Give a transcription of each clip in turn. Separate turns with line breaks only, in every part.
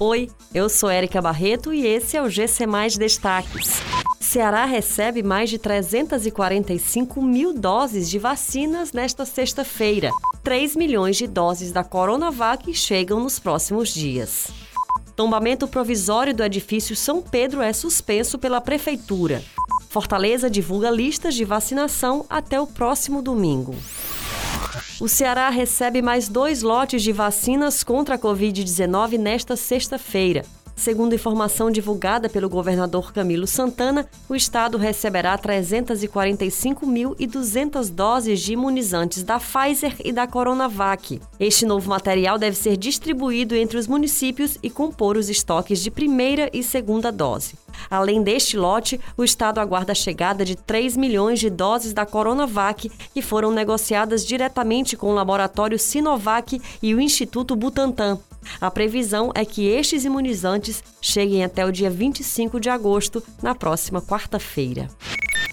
Oi, eu sou Érica Barreto e esse é o GC Mais Destaques. Ceará recebe mais de 345 mil doses de vacinas nesta sexta-feira. 3 milhões de doses da Coronavac chegam nos próximos dias. Tombamento provisório do edifício São Pedro é suspenso pela Prefeitura. Fortaleza divulga listas de vacinação até o próximo domingo. O Ceará recebe mais dois lotes de vacinas contra a Covid-19 nesta sexta-feira. Segundo informação divulgada pelo governador Camilo Santana, o estado receberá 345.200 doses de imunizantes da Pfizer e da Coronavac. Este novo material deve ser distribuído entre os municípios e compor os estoques de primeira e segunda dose. Além deste lote, o estado aguarda a chegada de 3 milhões de doses da Coronavac, que foram negociadas diretamente com o laboratório Sinovac e o Instituto Butantan. A previsão é que estes imunizantes cheguem até o dia 25 de agosto, na próxima quarta-feira.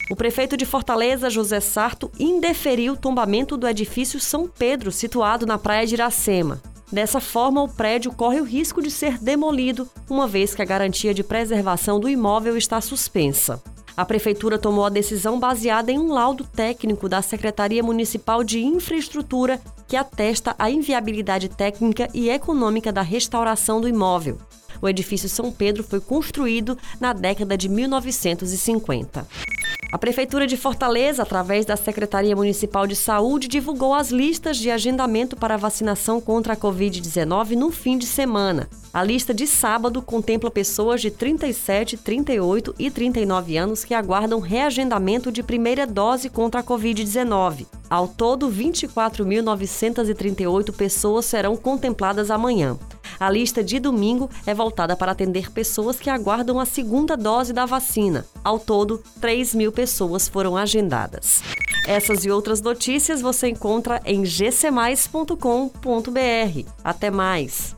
O prefeito de Fortaleza, José Sarto, indeferiu o tombamento do edifício São Pedro, situado na praia de Iracema. Dessa forma, o prédio corre o risco de ser demolido, uma vez que a garantia de preservação do imóvel está suspensa. A Prefeitura tomou a decisão baseada em um laudo técnico da Secretaria Municipal de Infraestrutura que atesta a inviabilidade técnica e econômica da restauração do imóvel. O edifício São Pedro foi construído na década de 1950. A Prefeitura de Fortaleza, através da Secretaria Municipal de Saúde, divulgou as listas de agendamento para vacinação contra a Covid-19 no fim de semana. A lista de sábado contempla pessoas de 37, 38 e 39 anos que aguardam reagendamento de primeira dose contra a Covid-19. Ao todo, 24.938 pessoas serão contempladas amanhã. A lista de domingo é voltada para atender pessoas que aguardam a segunda dose da vacina. Ao todo, 3 mil pessoas foram agendadas. Essas e outras notícias você encontra em gcmais.com.br. Até mais!